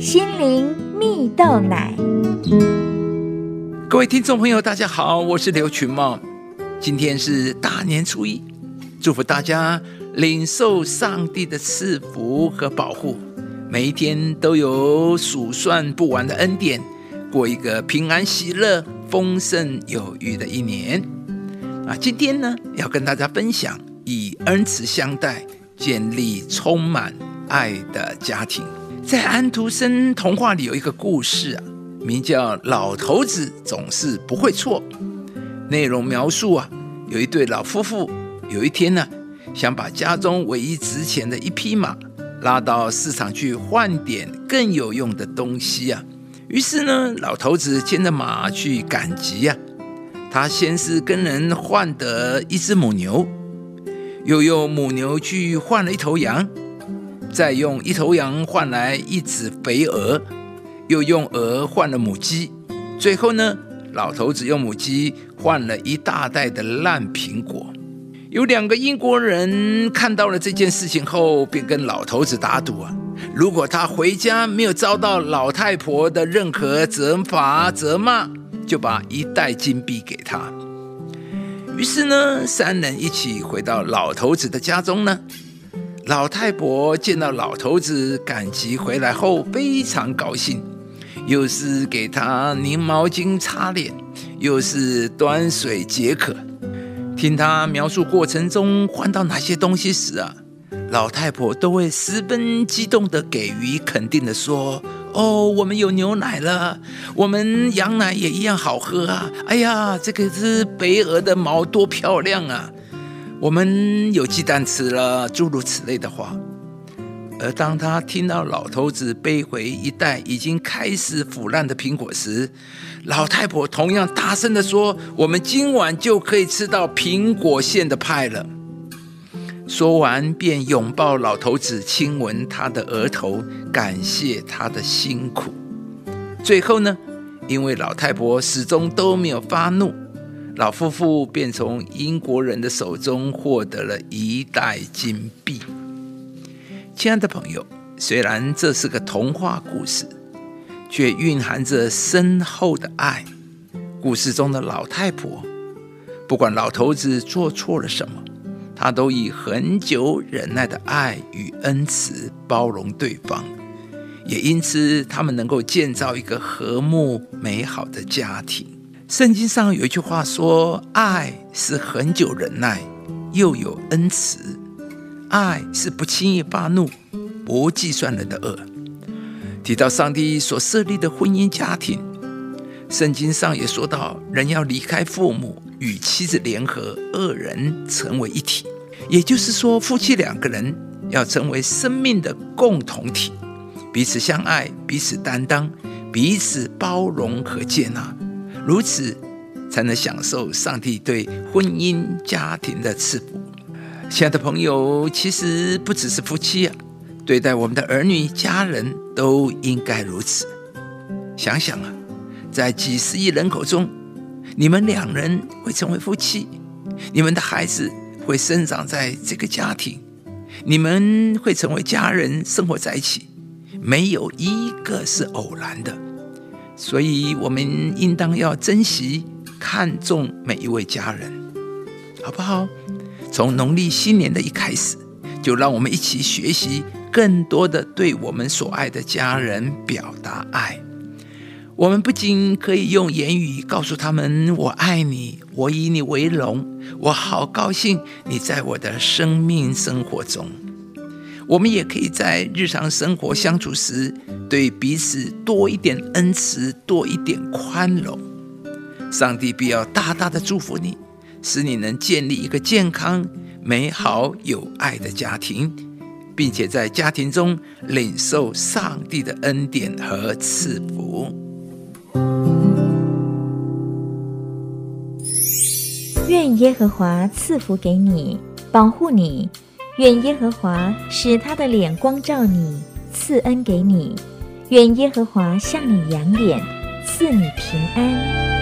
心灵蜜豆奶。各位听众朋友，大家好，我是刘群茂。今天是大年初一，祝福大家领受上帝的赐福和保护，每一天都有数算不完的恩典，过一个平安喜乐、丰盛有余的一年。啊，今天呢，要跟大家分享以恩慈相待，建立充满爱的家庭。在安徒生童话里有一个故事啊，名叫《老头子总是不会错》。内容描述啊，有一对老夫妇，有一天呢，想把家中唯一值钱的一匹马拉到市场去换点更有用的东西啊。于是呢，老头子牵着马去赶集呀。他先是跟人换得一只母牛，又用母牛去换了一头羊，再用一头羊换来一只肥鹅，又用鹅换了母鸡，最后呢？老头子用母鸡换了一大袋的烂苹果。有两个英国人看到了这件事情后，便跟老头子打赌啊：如果他回家没有遭到老太婆的任何责罚责骂，就把一袋金币给他。于是呢，三人一起回到老头子的家中呢。老太婆见到老头子赶集回来后，非常高兴。又是给他拧毛巾擦脸，又是端水解渴。听他描述过程中换到哪些东西时啊，老太婆都会十分激动地给予肯定的说：“哦，我们有牛奶了，我们羊奶也一样好喝啊！哎呀，这个是白鹅的毛多漂亮啊！我们有鸡蛋吃了，诸如此类的话。”而当他听到老头子背回一袋已经开始腐烂的苹果时，老太婆同样大声地说：“我们今晚就可以吃到苹果馅的派了。”说完，便拥抱老头子，亲吻他的额头，感谢他的辛苦。最后呢，因为老太婆始终都没有发怒，老夫妇便从英国人的手中获得了一袋金币。亲爱的朋友，虽然这是个童话故事，却蕴含着深厚的爱。故事中的老太婆，不管老头子做错了什么，她都以很久忍耐的爱与恩慈包容对方，也因此他们能够建造一个和睦美好的家庭。圣经上有一句话说：“爱是很久忍耐，又有恩慈。”爱是不轻易发怒、不计算人的恶。提到上帝所设立的婚姻家庭，圣经上也说到，人要离开父母，与妻子联合，二人成为一体。也就是说，夫妻两个人要成为生命的共同体，彼此相爱，彼此担当，彼此包容和接纳，如此才能享受上帝对婚姻家庭的赐福。亲爱的朋友，其实不只是夫妻啊，对待我们的儿女、家人都应该如此。想想啊，在几十亿人口中，你们两人会成为夫妻，你们的孩子会生长在这个家庭，你们会成为家人，生活在一起，没有一个是偶然的。所以，我们应当要珍惜、看重每一位家人，好不好？从农历新年的一开始，就让我们一起学习更多的对我们所爱的家人表达爱。我们不仅可以用言语告诉他们“我爱你，我以你为荣，我好高兴你在我的生命生活中”，我们也可以在日常生活相处时，对彼此多一点恩慈，多一点宽容。上帝必要大大的祝福你。使你能建立一个健康、美好、有爱的家庭，并且在家庭中领受上帝的恩典和赐福。愿耶和华赐福给你，保护你；愿耶和华使他的脸光照你，赐恩给你；愿耶和华向你扬脸，赐你平安。